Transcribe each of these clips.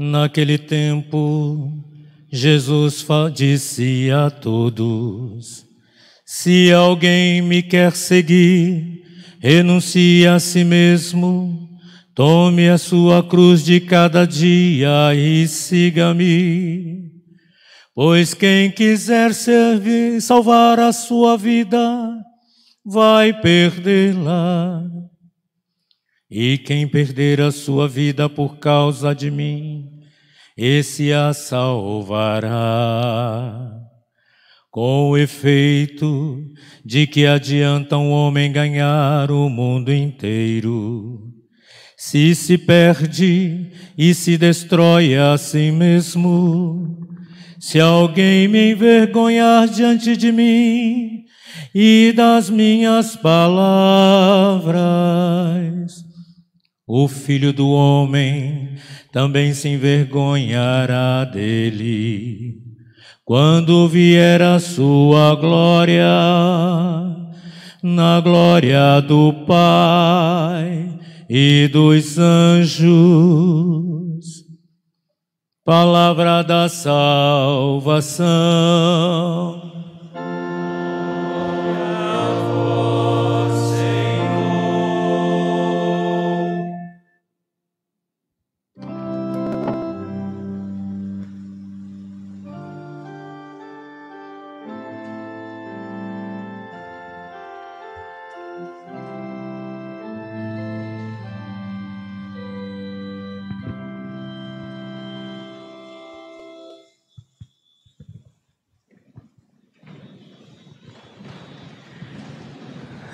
Naquele tempo, Jesus disse a todos: Se alguém me quer seguir, renuncie a si mesmo, tome a sua cruz de cada dia e siga-me. Pois quem quiser servir, salvar a sua vida, vai perdê-la. E quem perder a sua vida por causa de mim, esse a salvará. Com o efeito de que adianta um homem ganhar o mundo inteiro, se se perde e se destrói a si mesmo. Se alguém me envergonhar diante de mim e das minhas palavras, o filho do homem também se envergonhará dele. Quando vier a sua glória, na glória do Pai e dos anjos. Palavra da salvação.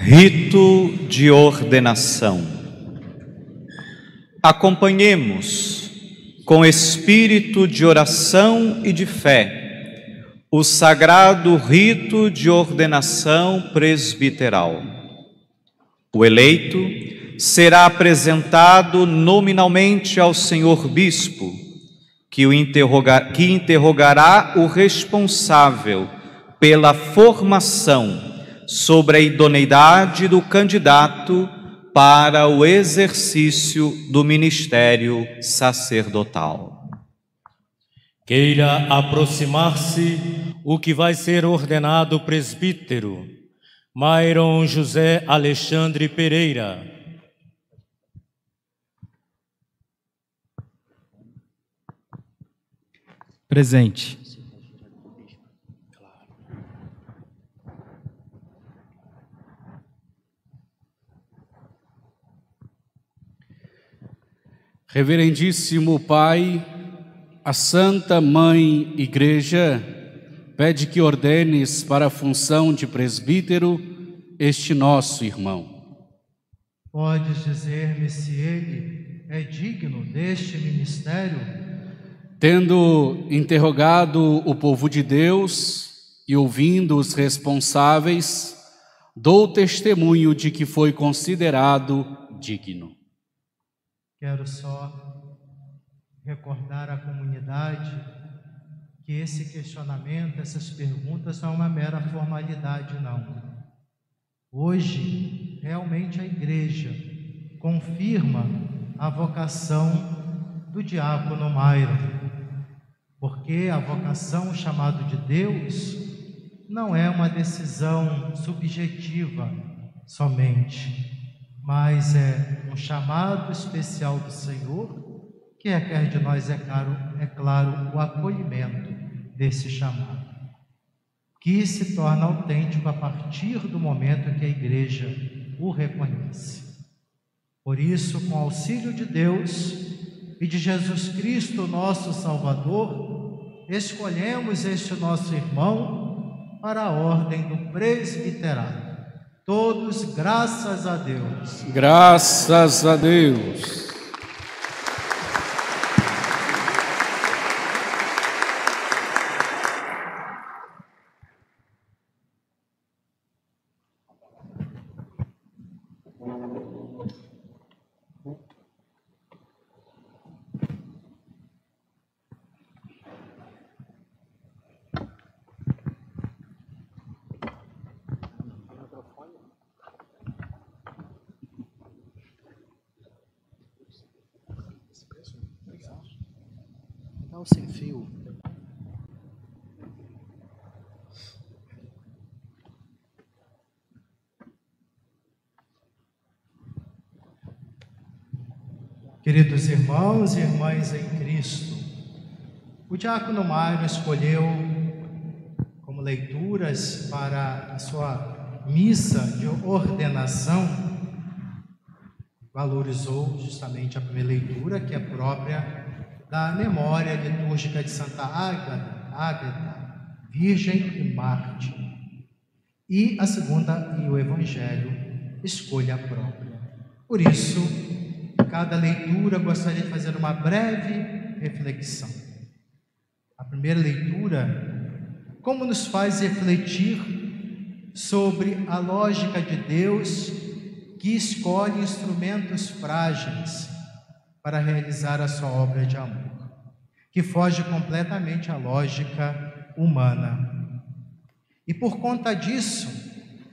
Rito de ordenação. Acompanhemos, com espírito de oração e de fé, o sagrado rito de ordenação presbiteral. O eleito será apresentado nominalmente ao senhor bispo, que, o interroga- que interrogará o responsável pela formação sobre a idoneidade do candidato para o exercício do ministério sacerdotal. Queira aproximar-se o que vai ser ordenado presbítero, Mairon José Alexandre Pereira. Presente. Reverendíssimo Pai, a Santa Mãe Igreja pede que ordenes para a função de presbítero este nosso irmão. Podes dizer-me se ele é digno deste ministério? Tendo interrogado o povo de Deus e ouvindo os responsáveis, dou testemunho de que foi considerado digno. Quero só recordar à comunidade que esse questionamento, essas perguntas não é uma mera formalidade, não. Hoje, realmente a igreja confirma a vocação do diácono Mairo, porque a vocação o chamado de Deus não é uma decisão subjetiva somente, mas é um chamado especial do Senhor que requer de nós, é claro, é claro, o acolhimento desse chamado, que se torna autêntico a partir do momento que a igreja o reconhece. Por isso, com auxílio de Deus e de Jesus Cristo, nosso Salvador, escolhemos este nosso irmão para a ordem do presbiterado. Todos, graças a Deus. Graças a Deus. Sem fio. Queridos irmãos e irmãs em Cristo, o diácono Mário escolheu como leituras para a sua missa de ordenação, valorizou justamente a primeira leitura, que é própria da memória litúrgica de Santa Ágata, Ágata Virgem e Marte. E a segunda e o Evangelho, escolha própria. Por isso, cada leitura gostaria de fazer uma breve reflexão. A primeira leitura, como nos faz refletir sobre a lógica de Deus que escolhe instrumentos frágeis para realizar a sua obra de amor, que foge completamente à lógica humana. E por conta disso,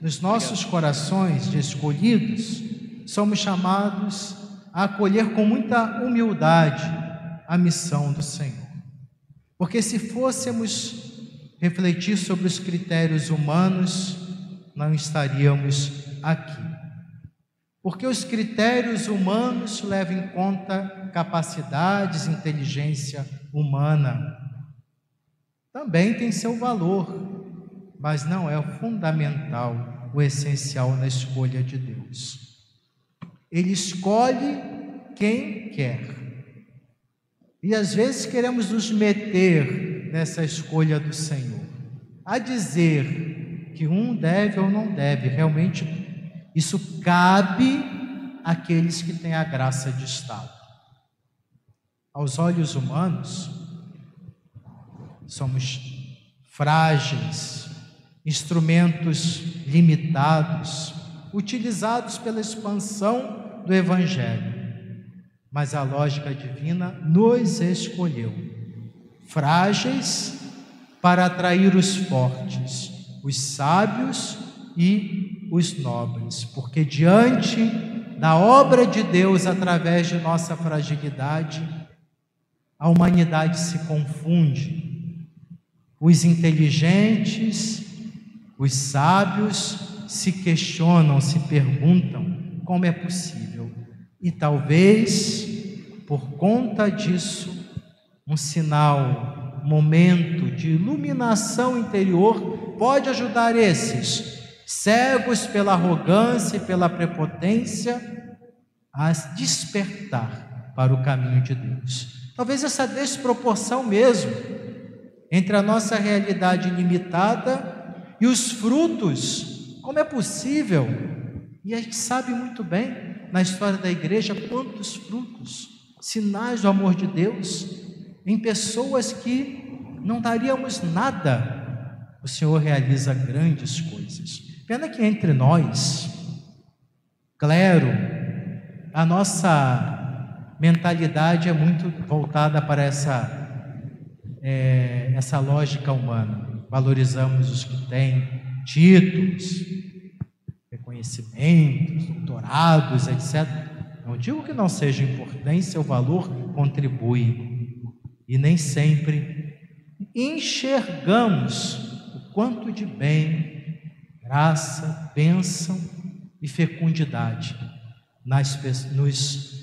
nos nossos corações de escolhidos, somos chamados a acolher com muita humildade a missão do Senhor. Porque se fôssemos refletir sobre os critérios humanos, não estaríamos aqui. Porque os critérios humanos levam em conta capacidades, inteligência humana. Também tem seu valor, mas não é o fundamental, o essencial na escolha de Deus. Ele escolhe quem quer. E às vezes queremos nos meter nessa escolha do Senhor, a dizer que um deve ou não deve, realmente isso cabe àqueles que têm a graça de Estado. Aos olhos humanos, somos frágeis, instrumentos limitados, utilizados pela expansão do Evangelho. Mas a lógica divina nos escolheu, frágeis para atrair os fortes, os sábios e os nobres, porque diante da obra de Deus através de nossa fragilidade, a humanidade se confunde. Os inteligentes, os sábios se questionam, se perguntam como é possível. E talvez, por conta disso, um sinal, um momento de iluminação interior pode ajudar esses cegos pela arrogância e pela prepotência, a despertar para o caminho de Deus. Talvez essa desproporção mesmo entre a nossa realidade limitada e os frutos, como é possível? E a gente sabe muito bem na história da igreja quantos frutos, sinais do amor de Deus em pessoas que não daríamos nada. O Senhor realiza grandes coisas. Pena que entre nós, clero, a nossa mentalidade é muito voltada para essa, é, essa lógica humana. Valorizamos os que têm títulos, reconhecimentos, doutorados, etc. Não digo que não seja importante, seu valor contribui. E nem sempre enxergamos o quanto de bem graça, bênção e fecundidade nas, nos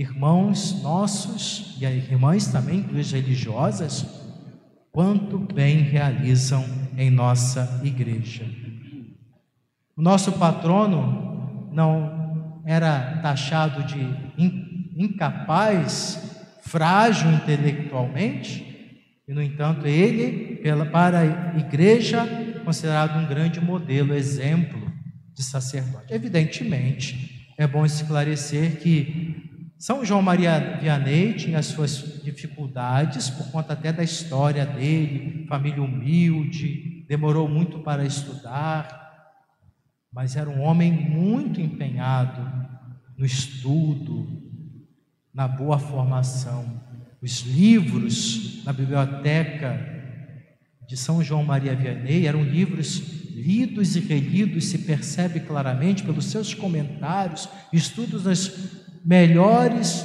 irmãos nossos e irmãs também, igrejas religiosas, quanto bem realizam em nossa igreja. O nosso patrono não era taxado de incapaz, frágil intelectualmente, e no entanto ele, pela, para a igreja, considerado um grande modelo, exemplo, de sacerdote. Evidentemente, é bom esclarecer que São João Maria Vianney tinha as suas dificuldades por conta até da história dele, família humilde, demorou muito para estudar, mas era um homem muito empenhado no estudo, na boa formação. Os livros na biblioteca de São João Maria Vianney eram livros lidos e relidos, se percebe claramente pelos seus comentários, estudos dos melhores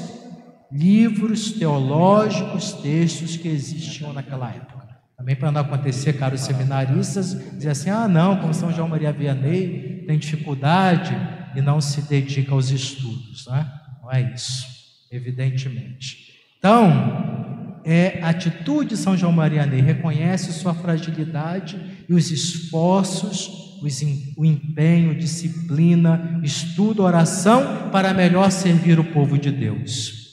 livros teológicos, textos que existiam naquela época. Também para não acontecer, caros seminaristas, dizer assim: ah, não, como São João Maria Vianney tem dificuldade e não se dedica aos estudos, né? não é isso, evidentemente. Então, é a atitude de São João Maria Ney, reconhece sua fragilidade e os esforços, o empenho, disciplina, estudo, oração para melhor servir o povo de Deus.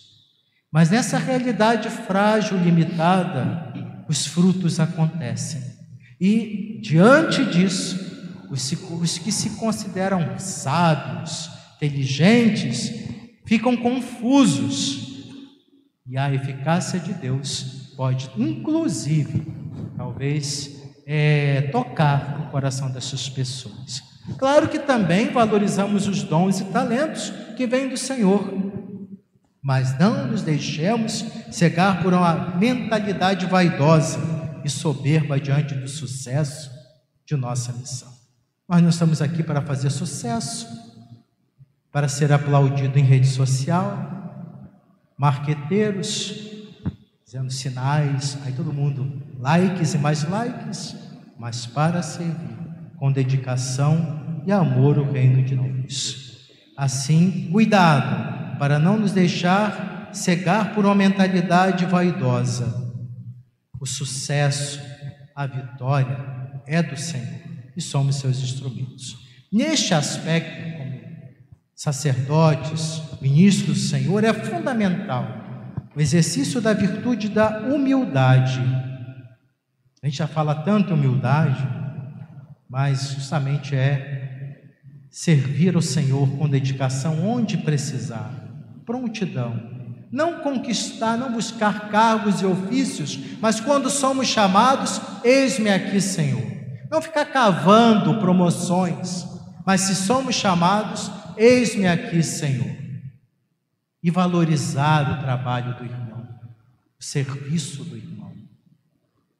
Mas nessa realidade frágil, limitada, os frutos acontecem. E diante disso, os, que se consideram sábios, inteligentes, ficam confusos. E a eficácia de Deus pode, inclusive, talvez, é, tocar o coração dessas pessoas. Claro que também valorizamos os dons e talentos que vêm do Senhor, mas não nos deixemos cegar por uma mentalidade vaidosa e soberba diante do sucesso de nossa missão. Nós não estamos aqui para fazer sucesso, para ser aplaudido em rede social, marqueteiros, dizendo sinais, aí todo mundo, likes e mais likes, mas para servir com dedicação e amor o reino de Deus. Assim, cuidado para não nos deixar cegar por uma mentalidade vaidosa. O sucesso, a vitória é do Senhor e somos seus instrumentos. Neste aspecto, como sacerdotes, ministros do Senhor, é fundamental o exercício da virtude da humildade. A gente já fala tanto humildade, mas justamente é servir ao Senhor com dedicação onde precisar, prontidão. Não conquistar, não buscar cargos e ofícios, mas quando somos chamados, eis-me aqui, Senhor. Não ficar cavando promoções, mas se somos chamados, eis-me aqui, Senhor. E valorizar o trabalho do irmão, o serviço do irmão.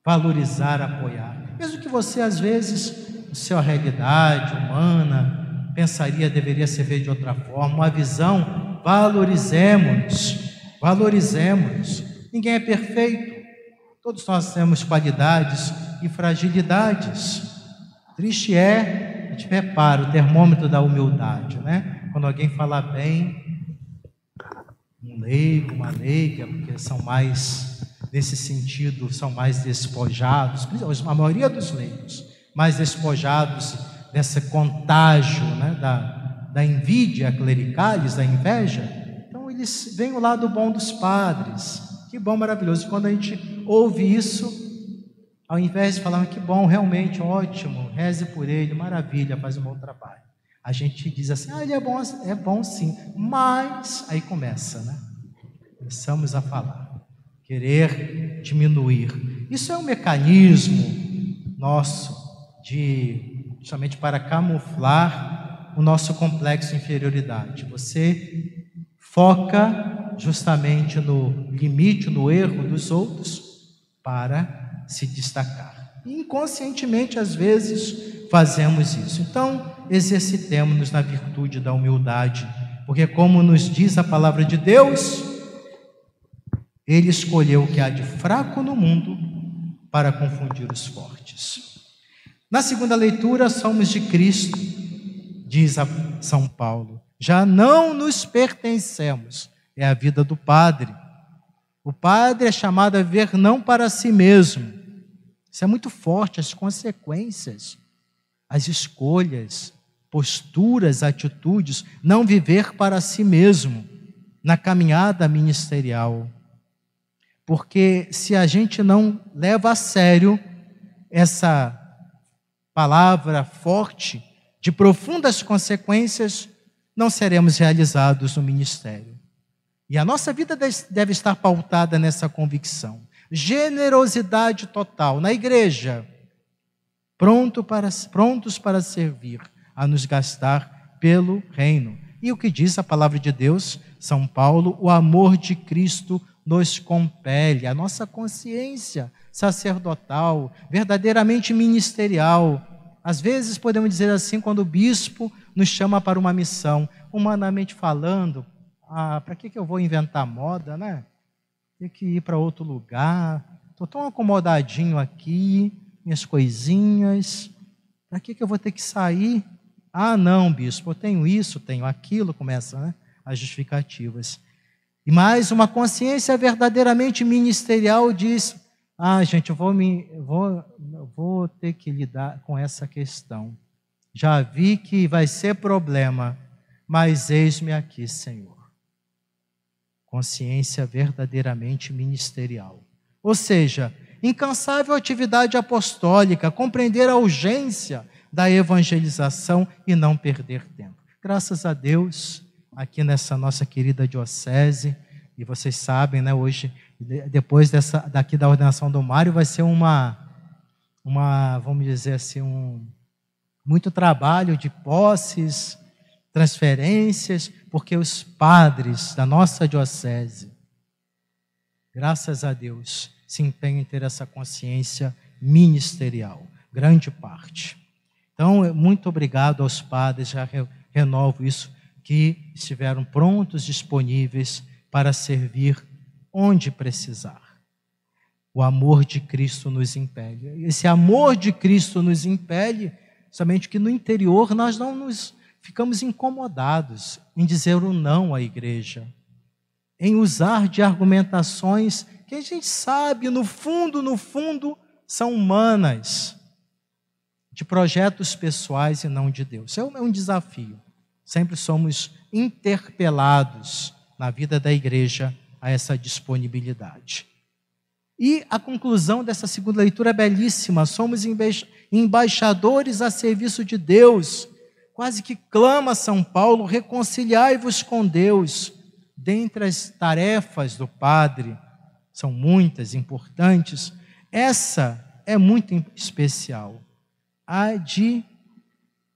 Valorizar, apoiar. Mesmo que você, às vezes, a sua realidade humana, pensaria deveria ser feito de outra forma, uma visão, valorizemos, valorizemos. Ninguém é perfeito, todos nós temos qualidades e fragilidades. Triste é, a gente repara o termômetro da humildade, né? Quando alguém fala bem, um leigo, uma leiga, porque são mais, nesse sentido, são mais despojados, a maioria dos leigos, mais despojados desse contágio né, da, da envidia clericalis, da inveja. Então, eles veem o lado bom dos padres. Que bom, maravilhoso. Quando a gente ouve isso, ao invés de falar que bom, realmente ótimo, reze por ele, maravilha, faz um bom trabalho. A gente diz assim, ah, ele é bom, é bom sim, mas aí começa, né? Começamos a falar, querer diminuir. Isso é um mecanismo nosso de justamente para camuflar o nosso complexo de inferioridade. Você foca justamente no limite, no erro dos outros para se destacar. Inconscientemente, às vezes, fazemos isso. Então, exercitemos-nos na virtude da humildade, porque, como nos diz a palavra de Deus, Ele escolheu o que há de fraco no mundo para confundir os fortes. Na segunda leitura, somos de Cristo, diz São Paulo. Já não nos pertencemos, é a vida do Padre. O Padre é chamado a ver não para si mesmo, isso é muito forte, as consequências, as escolhas, posturas, atitudes, não viver para si mesmo na caminhada ministerial. Porque se a gente não leva a sério essa palavra forte de profundas consequências, não seremos realizados no ministério. E a nossa vida deve estar pautada nessa convicção. Generosidade total na igreja, pronto para, prontos para servir, a nos gastar pelo reino. E o que diz a palavra de Deus, São Paulo, o amor de Cristo nos compele, a nossa consciência sacerdotal, verdadeiramente ministerial. Às vezes podemos dizer assim, quando o bispo nos chama para uma missão, humanamente falando, ah, para que, que eu vou inventar moda, né? Ter que ir para outro lugar, estou tão acomodadinho aqui, minhas coisinhas, para que, que eu vou ter que sair? Ah, não, bispo, eu tenho isso, tenho aquilo, começa né, as justificativas. E mais, uma consciência verdadeiramente ministerial diz: ah, gente, eu vou, me, vou, vou ter que lidar com essa questão. Já vi que vai ser problema, mas eis-me aqui, Senhor. Consciência verdadeiramente ministerial. Ou seja, incansável atividade apostólica, compreender a urgência da evangelização e não perder tempo. Graças a Deus, aqui nessa nossa querida diocese, e vocês sabem, né, hoje depois dessa, daqui da ordenação do Mário, vai ser uma, uma, vamos dizer assim, um, muito trabalho de posses, transferências, porque os padres da nossa diocese, graças a Deus, se empenham em ter essa consciência ministerial, grande parte. Então, muito obrigado aos padres, já renovo isso, que estiveram prontos, disponíveis para servir onde precisar. O amor de Cristo nos impele. Esse amor de Cristo nos impele, somente que no interior nós não nos ficamos incomodados em dizer o não à igreja, em usar de argumentações que a gente sabe, no fundo, no fundo, são humanas, de projetos pessoais e não de Deus. É um desafio. Sempre somos interpelados na vida da igreja a essa disponibilidade. E a conclusão dessa segunda leitura é belíssima. Somos embaixadores a serviço de Deus. Quase que clama São Paulo: reconciliai-vos com Deus. Dentre as tarefas do Padre, são muitas, importantes, essa é muito especial. A de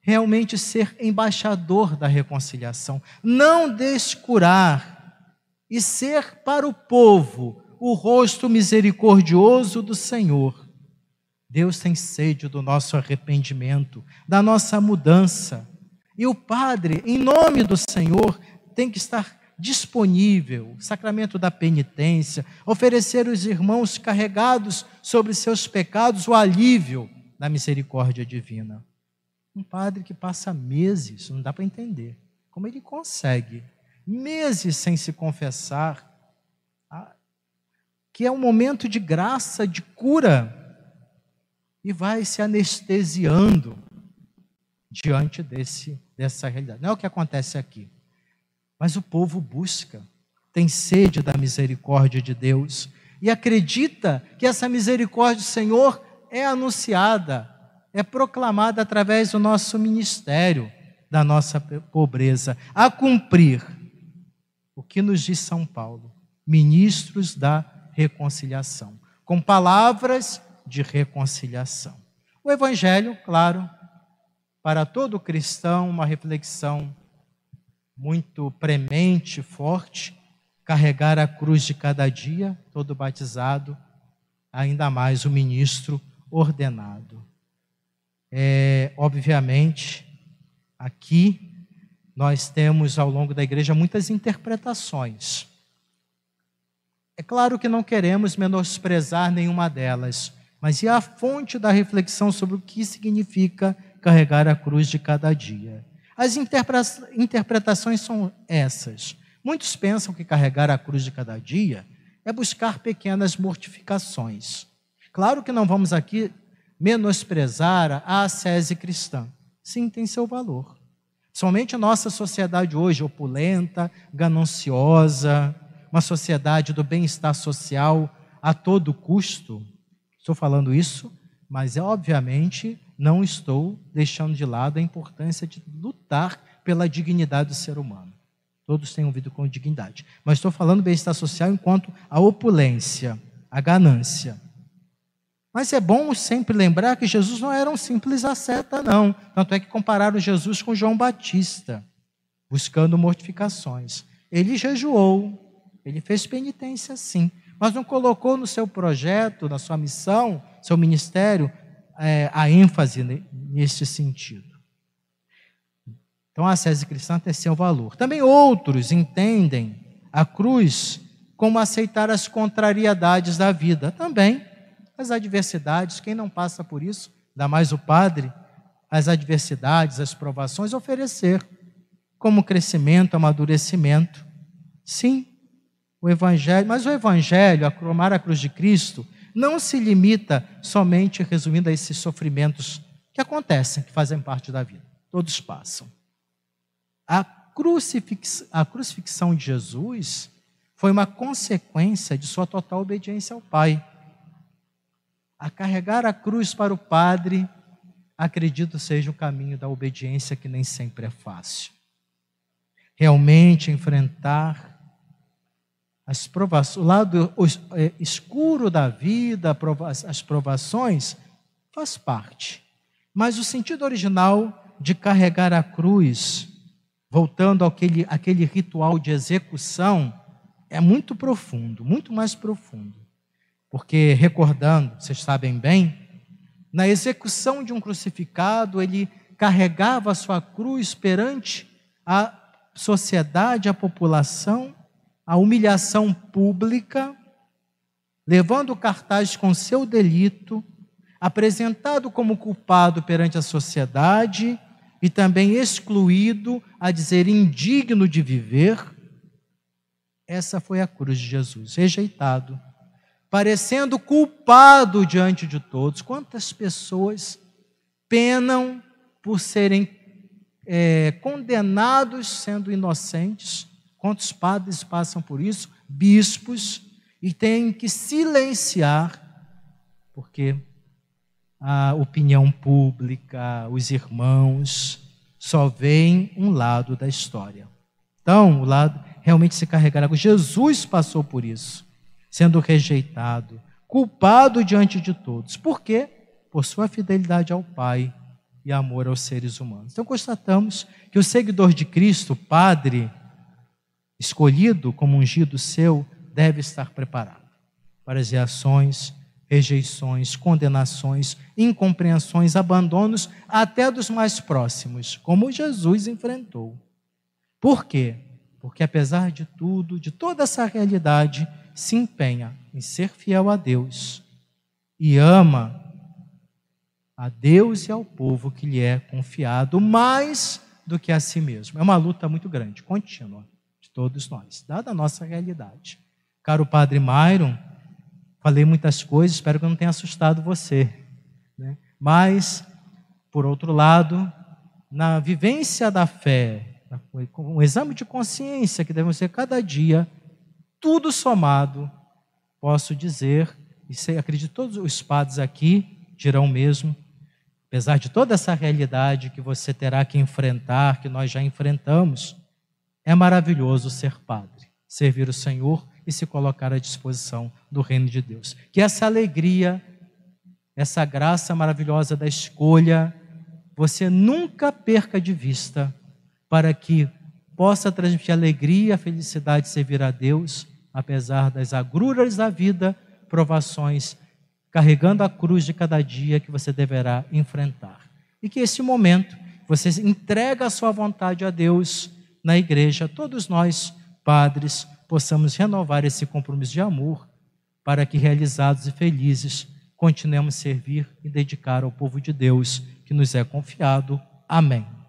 realmente ser embaixador da reconciliação. Não descurar e ser para o povo o rosto misericordioso do Senhor. Deus tem sede do nosso arrependimento, da nossa mudança. E o Padre, em nome do Senhor, tem que estar disponível, sacramento da penitência, oferecer aos irmãos carregados sobre seus pecados o alívio da misericórdia divina. Um padre que passa meses, não dá para entender como ele consegue meses sem se confessar, que é um momento de graça, de cura, e vai se anestesiando diante desse, dessa realidade. Não é o que acontece aqui. Mas o povo busca, tem sede da misericórdia de Deus e acredita que essa misericórdia do Senhor é anunciada, é proclamada através do nosso ministério, da nossa pobreza, a cumprir o que nos diz São Paulo? Ministros da reconciliação, com palavras de reconciliação. O Evangelho, claro, para todo cristão, uma reflexão muito premente, forte, carregar a cruz de cada dia, todo batizado, ainda mais o ministro ordenado. É, obviamente, aqui nós temos ao longo da igreja muitas interpretações. É claro que não queremos menosprezar nenhuma delas, mas e a fonte da reflexão sobre o que significa carregar a cruz de cada dia? As interpretações são essas. Muitos pensam que carregar a cruz de cada dia é buscar pequenas mortificações. Claro que não vamos aqui menosprezar a ascese cristã. Sim, tem seu valor. Somente a nossa sociedade hoje, opulenta, gananciosa, uma sociedade do bem-estar social a todo custo, estou falando isso, mas obviamente não estou deixando de lado a importância de lutar pela dignidade do ser humano. Todos têm ouvido com dignidade. Mas estou falando bem-estar social enquanto a opulência, a ganância. Mas é bom sempre lembrar que Jesus não era um simples asceta, não. Tanto é que compararam Jesus com João Batista, buscando mortificações. Ele jejuou, ele fez penitência sim, mas não colocou no seu projeto, na sua missão, seu ministério, é, a ênfase neste sentido. Então a sese cristã tem seu valor. Também outros entendem a cruz como aceitar as contrariedades da vida. Também as adversidades, quem não passa por isso, ainda mais o padre, as adversidades, as provações, oferecer como crescimento, amadurecimento. Sim, o Evangelho, mas o Evangelho, a cromar a cruz de Cristo, não se limita somente, resumindo, a esses sofrimentos que acontecem, que fazem parte da vida. Todos passam. A, crucifix, a crucifixão de Jesus foi uma consequência de sua total obediência ao Pai. A carregar a cruz para o Padre, acredito seja o caminho da obediência que nem sempre é fácil. Realmente enfrentar as provações, o lado é, escuro da vida, as provações, faz parte. Mas o sentido original de carregar a cruz, voltando àquele, àquele ritual de execução, é muito profundo, muito mais profundo. Porque, recordando, vocês sabem bem, na execução de um crucificado, ele carregava a sua cruz perante a sociedade, a população, a humilhação pública, levando o cartaz com seu delito, apresentado como culpado perante a sociedade e também excluído, a dizer indigno de viver. Essa foi a cruz de Jesus, rejeitado, parecendo culpado diante de todos. Quantas pessoas penam por serem é, condenados sendo inocentes? Quantos padres passam por isso? Bispos, e têm que silenciar, porque a opinião pública, os irmãos, só veem um lado da história. Então, o lado realmente se carregará. Jesus passou por isso, sendo rejeitado, culpado diante de todos. Por quê? Por sua fidelidade ao Pai e amor aos seres humanos. Então, constatamos que o seguidor de Cristo, Padre, escolhido como ungido seu, deve estar preparado para as reações, rejeições, condenações, incompreensões, abandonos, até dos mais próximos, como Jesus enfrentou. Por quê? Porque apesar de tudo, de toda essa realidade, se empenha em ser fiel a Deus e ama a Deus e ao povo que lhe é confiado mais do que a si mesmo. É uma luta muito grande, contínua todos nós, dada a nossa realidade. Caro Padre Myron, falei muitas coisas, espero que eu não tenha assustado você. Né? Mas, por outro lado, na vivência da fé, um exame de consciência que devemos ser cada dia, tudo somado, posso dizer, e sei, acredito que todos os padres aqui dirão mesmo, apesar de toda essa realidade que você terá que enfrentar, que nós já enfrentamos, é maravilhoso ser padre, servir o Senhor e se colocar à disposição do reino de Deus. Que essa alegria, essa graça maravilhosa da escolha, você nunca perca de vista, para que possa transmitir alegria, felicidade de servir a Deus, apesar das agruras da vida, provações, carregando a cruz de cada dia que você deverá enfrentar. E que esse momento você entrega a sua vontade a Deus na igreja, todos nós, padres, possamos renovar esse compromisso de amor para que, realizados e felizes, continuemos a servir e dedicar ao povo de Deus que nos é confiado. Amém.